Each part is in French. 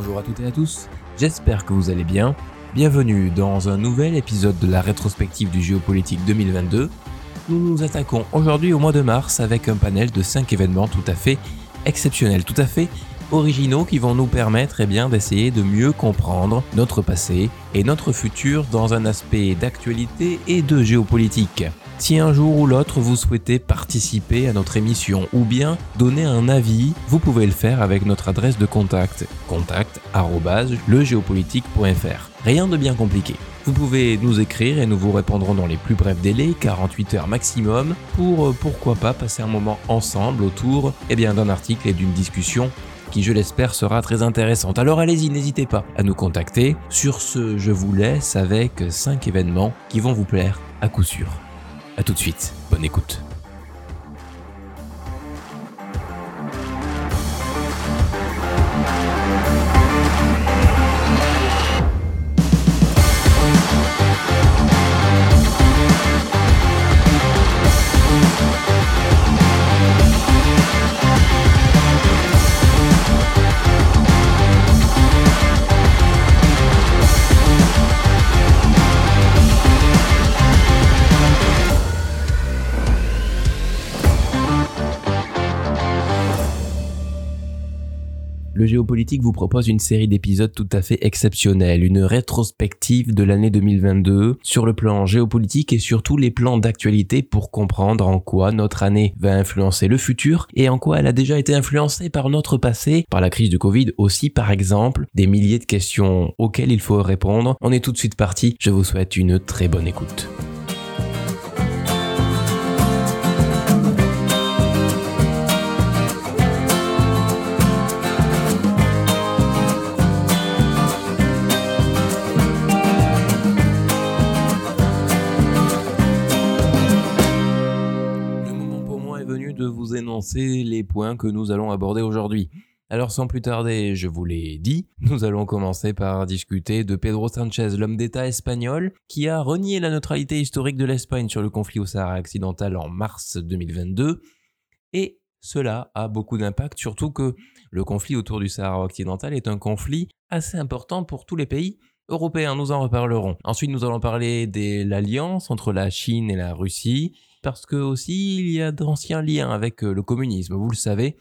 Bonjour à toutes et à tous, j'espère que vous allez bien. Bienvenue dans un nouvel épisode de la rétrospective du géopolitique 2022. Nous nous attaquons aujourd'hui au mois de mars avec un panel de 5 événements tout à fait exceptionnels, tout à fait originaux qui vont nous permettre eh bien, d'essayer de mieux comprendre notre passé et notre futur dans un aspect d'actualité et de géopolitique. Si un jour ou l'autre vous souhaitez participer à notre émission ou bien donner un avis, vous pouvez le faire avec notre adresse de contact contact@legéopolitique.fr. Rien de bien compliqué. Vous pouvez nous écrire et nous vous répondrons dans les plus brefs délais, 48 heures maximum, pour euh, pourquoi pas passer un moment ensemble autour eh d'un article et d'une discussion qui je l'espère sera très intéressante. Alors allez-y, n'hésitez pas à nous contacter. Sur ce, je vous laisse avec 5 événements qui vont vous plaire à coup sûr. A tout de suite, bonne écoute. Le Géopolitique vous propose une série d'épisodes tout à fait exceptionnels, une rétrospective de l'année 2022 sur le plan géopolitique et sur tous les plans d'actualité pour comprendre en quoi notre année va influencer le futur et en quoi elle a déjà été influencée par notre passé, par la crise du Covid aussi par exemple, des milliers de questions auxquelles il faut répondre. On est tout de suite parti, je vous souhaite une très bonne écoute. Énoncer les points que nous allons aborder aujourd'hui. Alors sans plus tarder, je vous l'ai dit, nous allons commencer par discuter de Pedro Sanchez, l'homme d'État espagnol, qui a renié la neutralité historique de l'Espagne sur le conflit au Sahara occidental en mars 2022. Et cela a beaucoup d'impact, surtout que le conflit autour du Sahara occidental est un conflit assez important pour tous les pays européens, nous en reparlerons. Ensuite, nous allons parler de l'alliance entre la Chine et la Russie, parce que aussi il y a d'anciens liens avec euh, le communisme, vous le savez.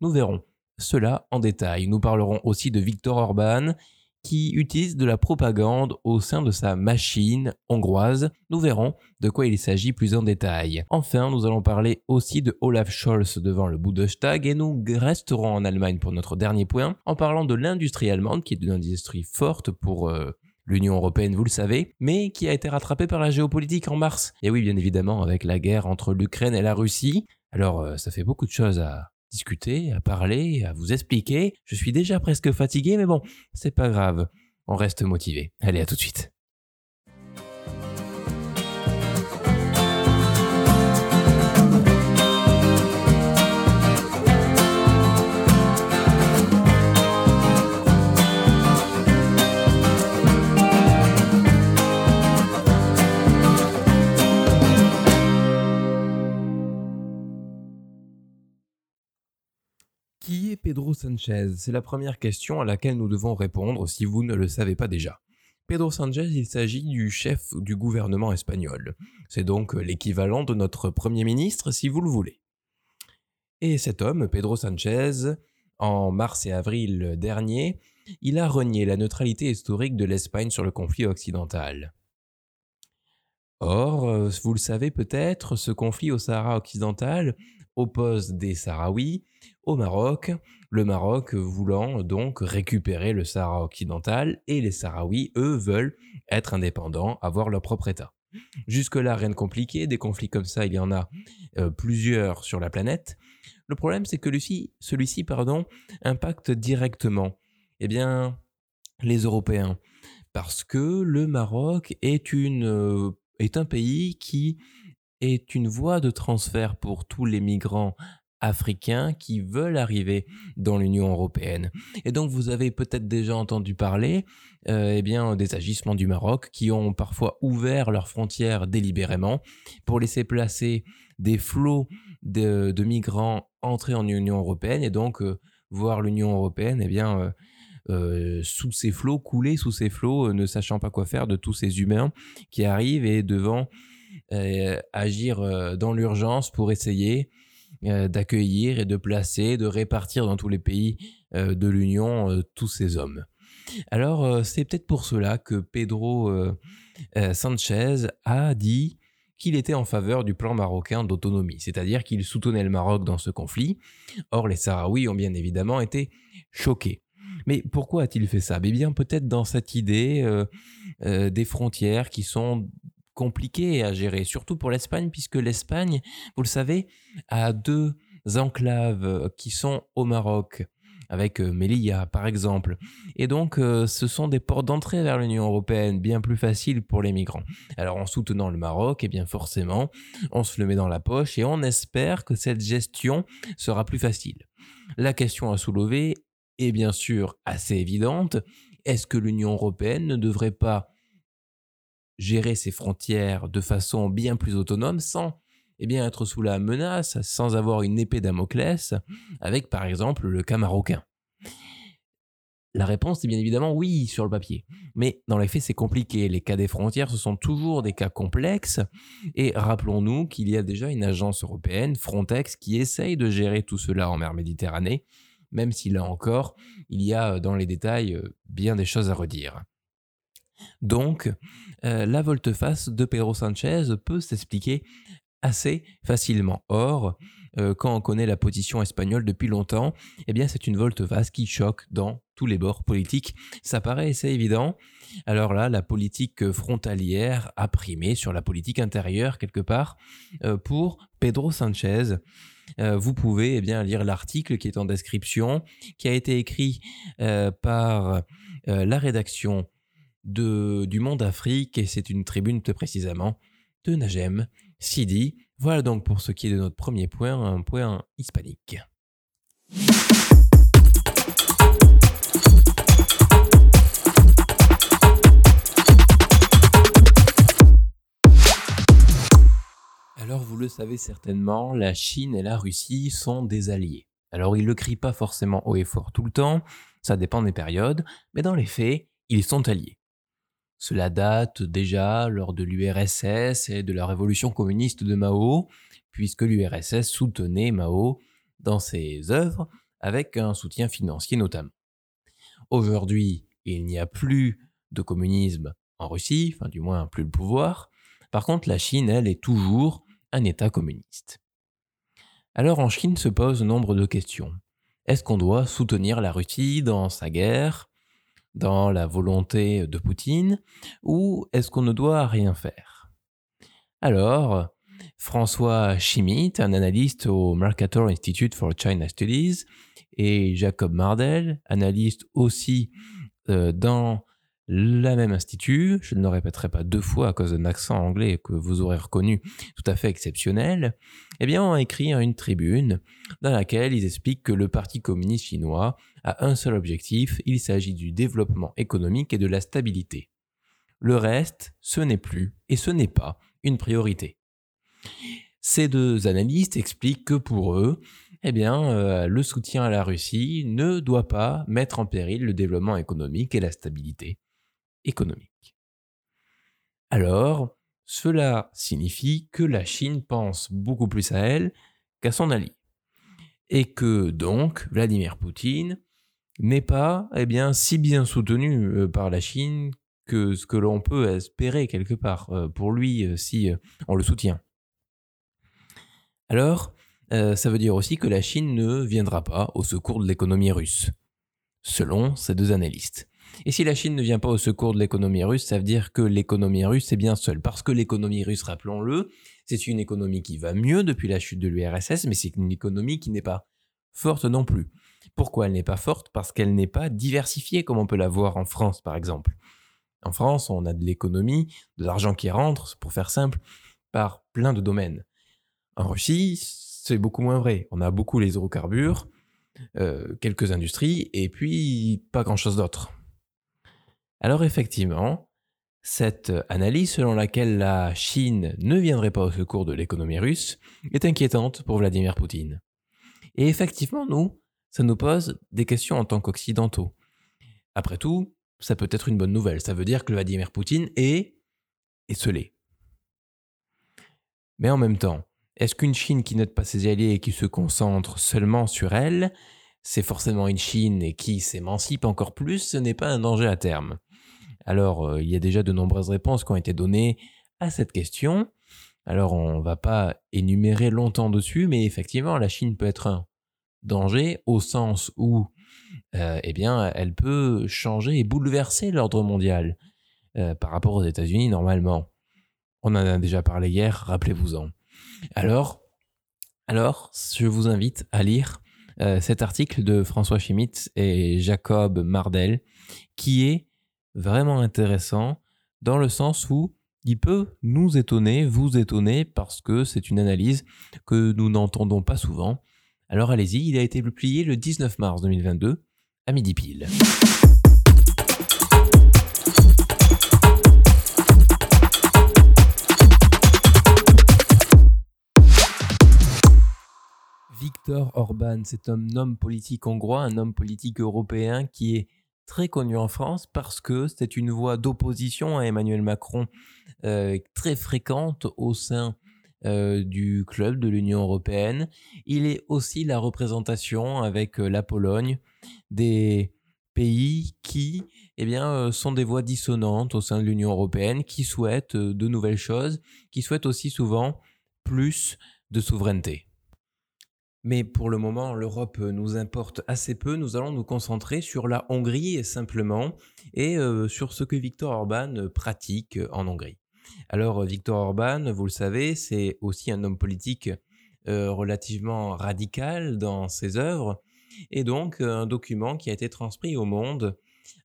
Nous verrons cela en détail. Nous parlerons aussi de Viktor Orban, qui utilise de la propagande au sein de sa machine hongroise. Nous verrons de quoi il s'agit plus en détail. Enfin, nous allons parler aussi de Olaf Scholz devant le Bundestag et nous resterons en Allemagne pour notre dernier point en parlant de l'industrie allemande qui est une industrie forte pour euh, l'Union européenne, vous le savez, mais qui a été rattrapée par la géopolitique en mars. Et oui, bien évidemment, avec la guerre entre l'Ukraine et la Russie. Alors, euh, ça fait beaucoup de choses à discuter, à parler, à vous expliquer. Je suis déjà presque fatigué, mais bon, c'est pas grave. On reste motivé. Allez, à tout de suite. Pedro Sanchez C'est la première question à laquelle nous devons répondre si vous ne le savez pas déjà. Pedro Sanchez, il s'agit du chef du gouvernement espagnol. C'est donc l'équivalent de notre Premier ministre si vous le voulez. Et cet homme, Pedro Sanchez, en mars et avril dernier, il a renié la neutralité historique de l'Espagne sur le conflit occidental. Or, euh, vous le savez peut-être, ce conflit au Sahara occidental oppose des Sahraouis au Maroc, le Maroc voulant donc récupérer le Sahara occidental et les Sahraouis, eux, veulent être indépendants, avoir leur propre État. Jusque-là, rien de compliqué, des conflits comme ça, il y en a euh, plusieurs sur la planète. Le problème, c'est que celui-ci, pardon, impacte directement eh bien, les Européens. Parce que le Maroc est, une, euh, est un pays qui est une voie de transfert pour tous les migrants africains qui veulent arriver dans l'Union européenne. Et donc vous avez peut-être déjà entendu parler euh, eh bien, des agissements du Maroc qui ont parfois ouvert leurs frontières délibérément pour laisser placer des flots de, migrants entrer en Union européenne et donc euh, voir l'Union européenne eh bien, euh, sous ces flots, couler sous ces flots, ne sachant pas quoi faire de tous ces humains qui arrivent et devant agir dans l'urgence pour essayer d'accueillir et de placer, de répartir dans tous les pays de l'Union tous ces hommes. Alors c'est peut-être pour cela que Pedro Sanchez a dit qu'il était en faveur du plan marocain d'autonomie, c'est-à-dire qu'il soutenait le Maroc dans ce conflit. Or, les Sahraouis ont bien évidemment été choqués. Mais pourquoi a-t-il fait ça? Eh bien, peut-être dans cette idée euh, euh, des frontières qui sont compliquées à gérer, surtout pour l'Espagne, puisque l'Espagne, vous le savez, a deux enclaves qui sont au Maroc avec euh, Melilla par exemple. Et donc euh, ce sont des portes d'entrée vers l'Union européenne bien plus faciles pour les migrants. Alors en soutenant le Maroc, et eh bien forcément, on se le met dans la poche et on espère que cette gestion sera plus facile. La question à soulever est bien sûr assez évidente. Est-ce que l'Union européenne ne devrait pas gérer ses frontières de façon bien plus autonome sans eh bien, être sous la menace sans avoir une épée Damoclès, avec par exemple le cas marocain La réponse est bien évidemment oui sur le papier. Mais dans les faits, c'est compliqué. Les cas des frontières, ce sont toujours des cas complexes. Et rappelons-nous qu'il y a déjà une agence européenne, Frontex, qui essaye de gérer tout cela en mer Méditerranée, même si là encore, il y a dans les détails euh, bien des choses à redire. Donc, euh, la volte-face de Pedro Sanchez peut s'expliquer assez facilement. Or, euh, quand on connaît la position espagnole depuis longtemps, eh bien c'est une volte-face qui choque dans tous les bords politiques. Ça paraît assez évident. Alors là, la politique frontalière a primé sur la politique intérieure quelque part euh, pour Pedro Sanchez. Vous pouvez eh bien lire l'article qui est en description, qui a été écrit par la rédaction du Monde Afrique et c'est une tribune précisément de Najem Sidi. Voilà donc pour ce qui est de notre premier point, un point hispanique. Alors vous le savez certainement, la Chine et la Russie sont des alliés. Alors ils ne le crient pas forcément haut et fort tout le temps, ça dépend des périodes, mais dans les faits, ils sont alliés. Cela date déjà lors de l'URSS et de la révolution communiste de Mao, puisque l'URSS soutenait Mao dans ses œuvres avec un soutien financier notamment. Aujourd'hui, il n'y a plus de communisme en Russie, enfin du moins plus le pouvoir. Par contre, la Chine, elle, est toujours un État communiste. Alors en Chine se posent nombre de questions. Est-ce qu'on doit soutenir la Russie dans sa guerre? Dans la volonté de Poutine ou est-ce qu'on ne doit rien faire? Alors, François Schmitt, un analyste au Mercator Institute for China Studies, et Jacob Mardel, analyste aussi euh, dans la même institut, je ne le répéterai pas deux fois à cause d'un accent anglais que vous aurez reconnu tout à fait exceptionnel, eh bien, ont écrit une tribune dans laquelle ils expliquent que le Parti communiste chinois a un seul objectif, il s'agit du développement économique et de la stabilité. Le reste, ce n'est plus et ce n'est pas une priorité. Ces deux analystes expliquent que pour eux, eh bien, euh, le soutien à la Russie ne doit pas mettre en péril le développement économique et la stabilité économique. Alors, cela signifie que la Chine pense beaucoup plus à elle qu'à son allié. Et que donc Vladimir Poutine n'est pas eh si bien soutenu euh, par la Chine que ce que l'on peut espérer quelque part euh, pour lui euh, si on le soutient. Alors, ça veut dire aussi que la Chine ne viendra pas au secours de l'économie russe, selon ces deux analystes. Et si la Chine ne vient pas au secours de l'économie russe, ça veut dire que l'économie russe est bien seule. Parce que l'économie russe, rappelons-le, c'est une économie qui va mieux depuis la chute de l'URSS, mais c'est une économie qui n'est pas forte non plus. Pourquoi elle n'est pas forte? Parce qu'elle n'est pas diversifiée comme on peut la voir en France par exemple. En France, on a de l'économie, de l'argent qui rentre, pour faire simple, par plein de domaines. En Russie, c'est beaucoup moins vrai. On a beaucoup les hydrocarbures, euh, quelques industries, et puis pas grand-chose d'autre. Alors effectivement, cette analyse selon laquelle la Chine ne viendrait pas au secours de l'économie russe est inquiétante pour Vladimir Poutine. Et effectivement, nous, ça nous pose des questions en tant qu'occidentaux. Après tout, ça peut être une bonne nouvelle. Ça veut dire que Vladimir Poutine est esselé. Mais en même temps, est-ce qu'une Chine qui n'aide pas ses alliés et qui se concentre seulement sur elle, c'est forcément une Chine qui s'émancipe encore plus, ce n'est pas un danger à terme Alors, euh, il y a déjà de nombreuses réponses qui ont été données à cette question. Alors, on ne va pas énumérer longtemps dessus, mais effectivement, la Chine peut être un danger au sens où, euh, eh bien, elle peut changer et bouleverser l'ordre mondial euh, par rapport aux États-Unis normalement. On en a déjà parlé hier, rappelez-vous-en. Alors, alors, je vous invite à lire cet article de François Schmitt et Jacob Mardel, qui est vraiment intéressant dans le sens où il peut nous étonner, vous étonner, parce que c'est une analyse que nous n'entendons pas souvent. Alors allez-y, il a été publié le 19 mars 2022 à midi pile. Viktor Orban, c'est un homme politique hongrois, un homme politique européen qui est très connu en France parce que c'est une voix d'opposition à Emmanuel Macron euh, très fréquente au sein euh, du club de l'Union européenne. Il est aussi la représentation avec euh, la Pologne des pays qui eh bien, sont des voix dissonantes au sein de l'Union européenne, qui souhaitent de nouvelles choses, qui souhaitent aussi souvent plus de souveraineté. Mais pour le moment, l'Europe nous importe assez peu. Nous allons nous concentrer sur la Hongrie simplement et euh, sur ce que Viktor Orban pratique en Hongrie. Alors Viktor Orban, vous le savez, c'est aussi un homme politique euh, relativement radical dans ses œuvres et donc un document qui a été transmis au monde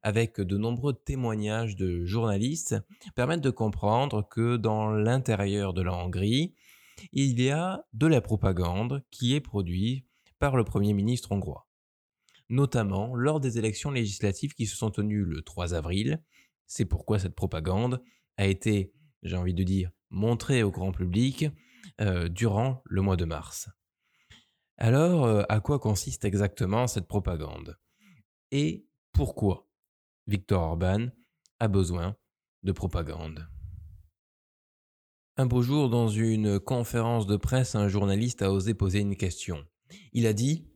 avec de nombreux témoignages de journalistes permettent de comprendre que dans l'intérieur de la Hongrie, il y a de la propagande qui est produite par le Premier ministre hongrois. Notamment lors des élections législatives qui se sont tenues le 3 avril. C'est pourquoi cette propagande a été, j'ai envie de dire, montrée au grand public euh, durant le mois de mars. Alors, euh, à quoi consiste exactement cette propagande? Et pourquoi Victor Orban a besoin de propagande? Un beau jour, dans une conférence de presse, un journaliste a osé poser une question. Il a dit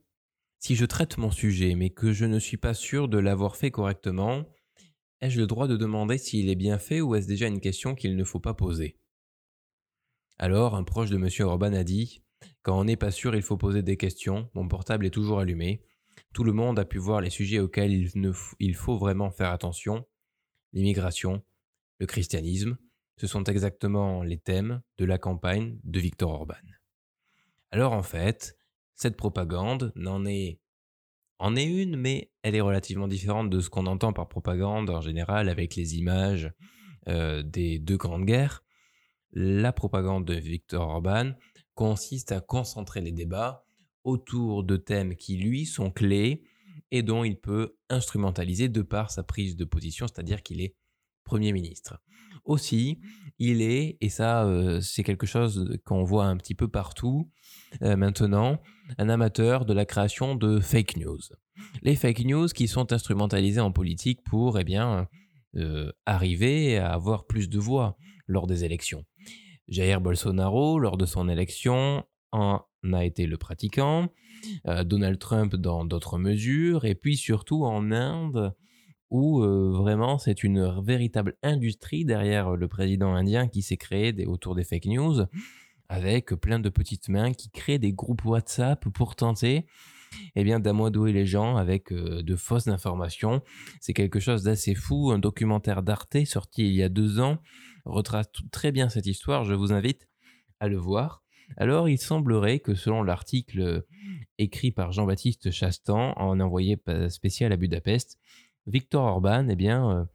Si je traite mon sujet, mais que je ne suis pas sûr de l'avoir fait correctement, ai-je le droit de demander s'il est bien fait ou est-ce déjà une question qu'il ne faut pas poser? Alors, un proche de M. Orban a dit Quand on n'est pas sûr, il faut poser des questions. Mon portable est toujours allumé. Tout le monde a pu voir les sujets auxquels il, il faut vraiment faire attention l'immigration, le christianisme, ce sont exactement les thèmes de la campagne de Viktor Orban. Alors en fait, cette propagande n'en est en est une, mais elle est relativement différente de ce qu'on entend par propagande en général avec les images euh, des deux grandes guerres. La propagande de Viktor Orban consiste à concentrer les débats autour de thèmes qui lui sont clés et dont il peut instrumentaliser de par sa prise de position, c'est-à-dire qu'il est Premier ministre. Aussi, il est, et ça euh, c'est quelque chose qu'on voit un petit peu partout euh, maintenant, un amateur de la création de fake news. Les fake news qui sont instrumentalisées en politique pour eh bien, euh, arriver à avoir plus de voix lors des élections. Jair Bolsonaro, lors de son élection, en a été le pratiquant, Donald Trump dans d'autres mesures, et puis surtout en Inde, où vraiment c'est une véritable industrie derrière le président indien qui s'est créé autour des fake news, avec plein de petites mains qui créent des groupes WhatsApp pour tenter eh bien, d'amadouer les gens avec de fausses informations. C'est quelque chose d'assez fou. Un documentaire d'Arte sorti il y a deux ans retrace très bien cette histoire. Je vous invite à le voir. Alors, il semblerait que selon l'article écrit par Jean-Baptiste Chastan, en envoyé spécial à Budapest, Victor Orban eh bien, euh,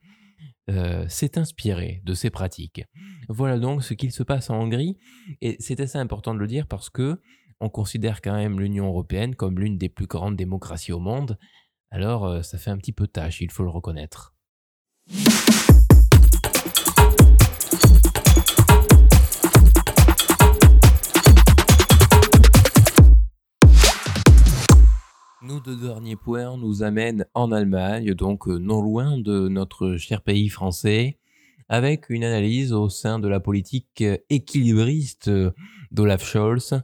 euh, s'est inspiré de ces pratiques. Voilà donc ce qu'il se passe en Hongrie, et c'est assez important de le dire parce que on considère quand même l'Union européenne comme l'une des plus grandes démocraties au monde, alors euh, ça fait un petit peu tâche, il faut le reconnaître. Nous amènent en Allemagne, donc euh, non loin de notre cher pays français, avec une analyse au sein de la politique équilibriste d'Olaf Scholz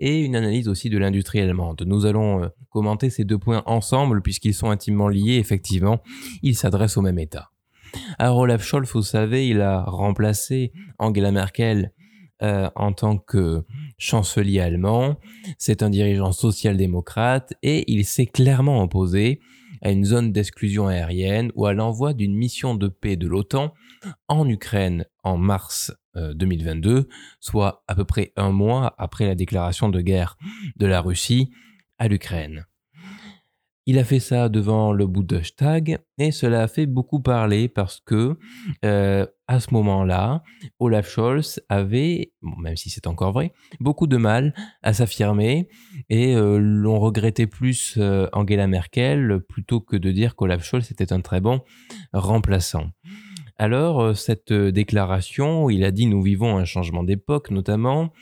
et une analyse aussi de l'industrie allemande. Nous allons euh, commenter ces deux points ensemble puisqu'ils sont intimement liés, effectivement, ils s'adressent au même État. Alors Olaf Scholz, vous savez, il a remplacé Angela Merkel euh, en tant que chancelier allemand. C'est un dirigeant social-démocrate et il s'est clairement opposé à une zone d'exclusion aérienne ou à l'envoi d'une mission de paix de l'OTAN en Ukraine en mars 2022, euh, soit à peu près un mois après la déclaration de guerre de la Russie à l'Ukraine. Il a fait ça devant le Bundestag et cela a fait beaucoup parler parce que euh, à ce moment-là, Olaf Scholz avait, même si c'est encore vrai, beaucoup de mal à s'affirmer et euh, l'on regrettait plus euh, Angela Merkel plutôt que de dire qu'Olaf Scholz était un très bon remplaçant. Alors, cette déclaration, où il a dit nous vivons un changement d'époque notamment,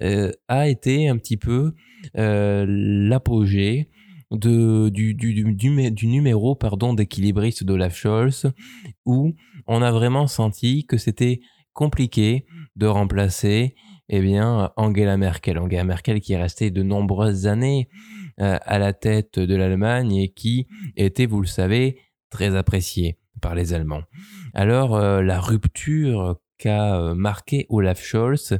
a été un petit peu l'apogée de, du, du, du, numéro pardon, d'équilibriste d'Olaf Scholz, où on a vraiment senti que c'était compliqué de remplacer eh bien, Angela Merkel. Angela Merkel qui est restée de nombreuses années euh, à la tête de l'Allemagne et qui était, vous le savez, très appréciée par les Allemands. Alors, euh, la rupture qu'a euh, marqué Olaf Scholz,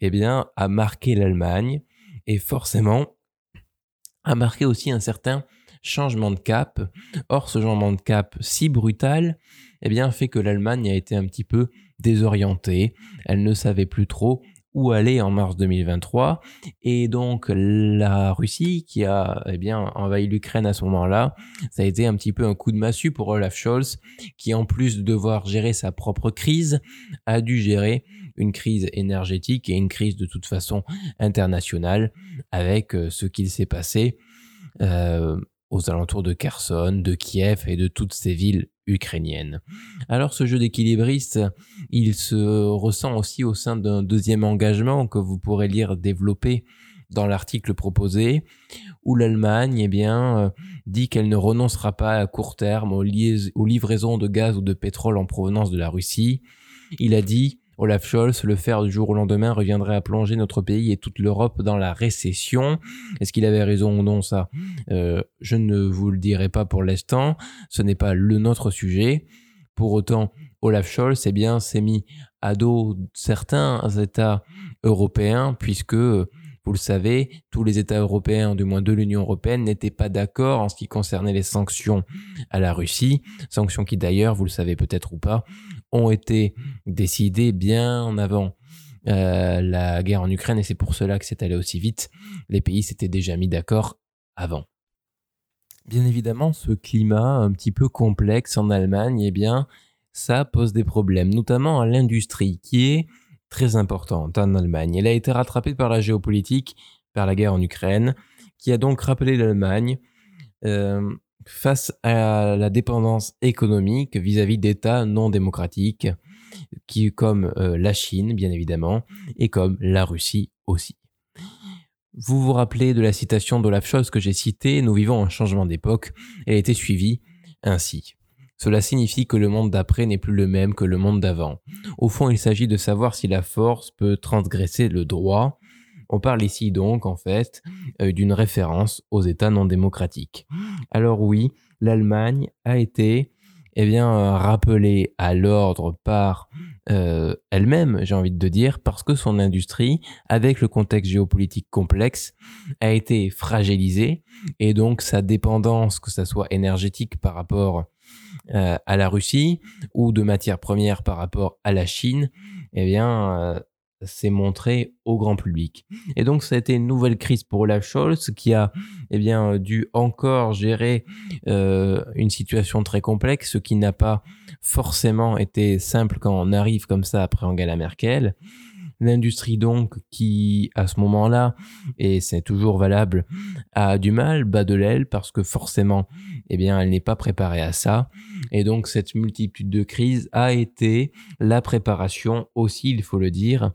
eh bien, a marqué l'Allemagne et forcément, a marqué aussi un certain changement de cap. Or, ce changement de cap si brutal, eh bien, fait que l'Allemagne a été un petit peu désorientée. Elle ne savait plus trop où aller en mars 2023. Et donc, la Russie, qui a eh bien, envahi l'Ukraine à ce moment-là, ça a été un petit peu un coup de massue pour Olaf Scholz, qui en plus de devoir gérer sa propre crise, a dû gérer une crise énergétique et une crise de toute façon internationale avec euh, ce qu'il s'est passé euh, aux alentours de Kherson, de Kiev et de toutes ces villes ukrainiennes. Alors ce jeu d'équilibriste, il se ressent aussi au sein d'un deuxième engagement que vous pourrez lire développer dans l'article proposé, où l'Allemagne eh bien, euh, dit qu'elle ne renoncera pas à court terme aux, aux livraisons de gaz ou de pétrole en provenance de la Russie. Il a dit Olaf Scholz, le faire du jour au lendemain reviendrait à plonger notre pays et toute l'Europe dans la récession. Est-ce qu'il avait raison ou non ça euh, Je ne vous le dirai pas pour l'instant. Ce n'est pas le notre sujet. Pour autant, Olaf Scholz eh bien, s'est mis à dos certains États européens puisque vous le savez, tous les États européens, du moins de l'Union européenne, n'étaient pas d'accord en ce qui concernait les sanctions à la Russie, sanctions qui d'ailleurs, vous le savez peut-être ou pas, ont été décidées bien avant euh, la guerre en Ukraine et c'est pour cela que c'est allé aussi vite. Les pays s'étaient déjà mis d'accord avant. Bien évidemment, ce climat un petit peu complexe en Allemagne, eh bien, ça pose des problèmes, notamment à l'industrie, qui est très importante en Allemagne. Elle a été rattrapée par la géopolitique, par la guerre en Ukraine, qui a donc rappelé l'Allemagne euh, face à la dépendance économique vis-à-vis d'États non démocratiques, qui, comme euh, la Chine, bien évidemment, et comme la Russie aussi. Vous vous rappelez de la citation d'Olaf Scholz que j'ai citée, Nous vivons un changement d'époque, elle a été suivie ainsi. Cela signifie que le monde d'après n'est plus le même que le monde d'avant. Au fond, il s'agit de savoir si la force peut transgresser le droit. On parle ici donc, en fait, euh, d'une référence aux États non démocratiques. Alors oui, l'Allemagne a été eh bien, rappelée à l'ordre par euh, elle-même, j'ai envie de dire, parce que son industrie, avec le contexte géopolitique complexe, a été fragilisée et donc sa dépendance, que ce soit énergétique par rapport euh, à la Russie ou de matières premières par rapport à la Chine, eh bien, euh, s'est montré au grand public. Et donc, ça a été une nouvelle crise pour Olaf Scholz qui a eh bien, dû encore gérer euh, une situation très complexe, ce qui n'a pas forcément été simple quand on arrive comme ça après Angela Merkel. L'industrie donc qui à ce moment-là, et c'est toujours valable, a du mal, bat de l'aile parce que forcément, eh bien, elle n'est pas préparée à ça. Et donc cette multitude de crises a été la préparation aussi, il faut le dire,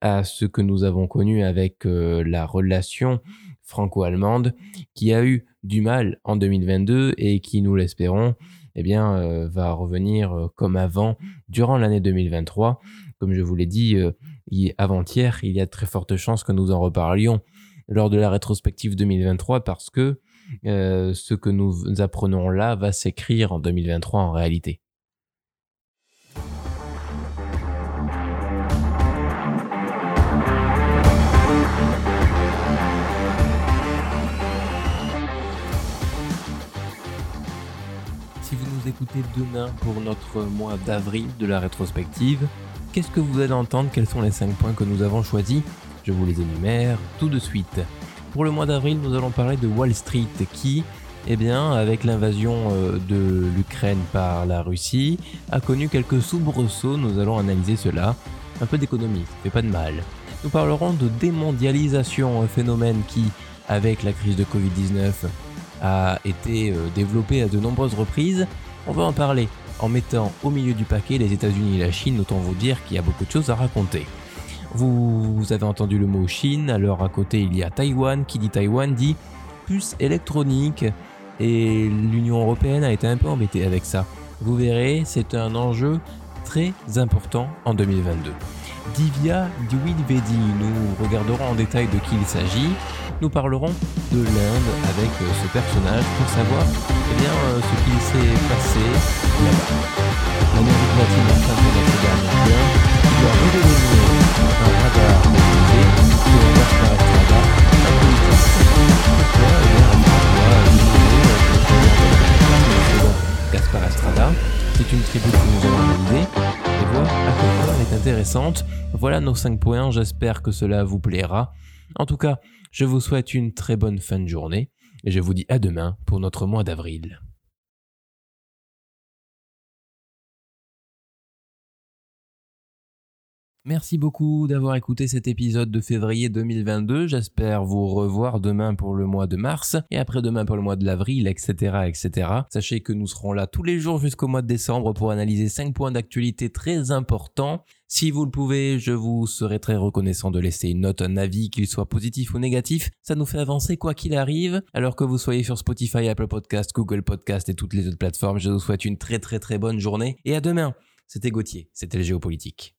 à ce que nous avons connu avec euh, la relation franco-allemande, qui a eu du mal en 2022 et qui, nous l'espérons, eh bien, euh, va revenir euh, comme avant durant l'année 2023. Comme je vous l'ai dit euh, avant-hier, il y a de très fortes chances que nous en reparlions lors de la rétrospective 2023 parce que ce que nous apprenons là va s'écrire en 2023 en réalité. écouter demain pour notre mois d'avril de la rétrospective. Qu'est-ce que vous allez entendre? Quels sont les 5 points que nous avons choisis? Je vous les énumère tout de suite. Pour le mois d'avril, nous allons parler de Wall Street qui, eh bien, avec l'invasion euh, de l'Ukraine par la Russie, a connu quelques soubresauts. Nous allons analyser cela. Un peu d'économie, ça fait pas de mal. Nous parlerons de démondialisation, un phénomène qui, avec la crise de Covid-19, a été euh, développé à de nombreuses reprises on va en parler en mettant au milieu du paquet les États-Unis et la Chine, autant vous dire qu'il y a beaucoup de choses à raconter. Vous, avez entendu le mot Chine, alors à côté il y a Taïwan, qui dit Taïwan dit puce électronique, et l'Union Européenne a été un peu embêtée avec ça. Vous verrez, c'est un enjeu très important en 2022. Divya Dwivedi, nous regarderons en détail de qui il s'agit. Nous parlerons de l'Inde avec euh, ce personnage pour savoir eh bien, euh, ce qu'il s'est passé là-bas. C'est une tribu que nous analyser et à elle est intéressante. Voilà nos 5 points, j'espère que cela vous plaira. En tout cas, je vous souhaite une très bonne fin de journée et je vous dis à demain pour notre mois d'avril. Merci beaucoup d'avoir écouté cet épisode de février 2022. J'espère vous revoir demain pour le mois de mars et après-demain pour le mois de l'avril, etc., etc. Sachez que nous serons là tous les jours jusqu'au mois de décembre pour analyser 5 points d'actualité très importants. Si vous le pouvez, je vous serai très reconnaissant de laisser une note, un avis, qu'il soit positif ou négatif. Ça nous fait avancer quoi qu'il arrive. Alors que vous soyez sur Spotify, Apple Podcast, Google Podcast et toutes les autres plateformes, je vous souhaite une très très très bonne journée et à demain. C'était Gauthier, c'était le géopolitique.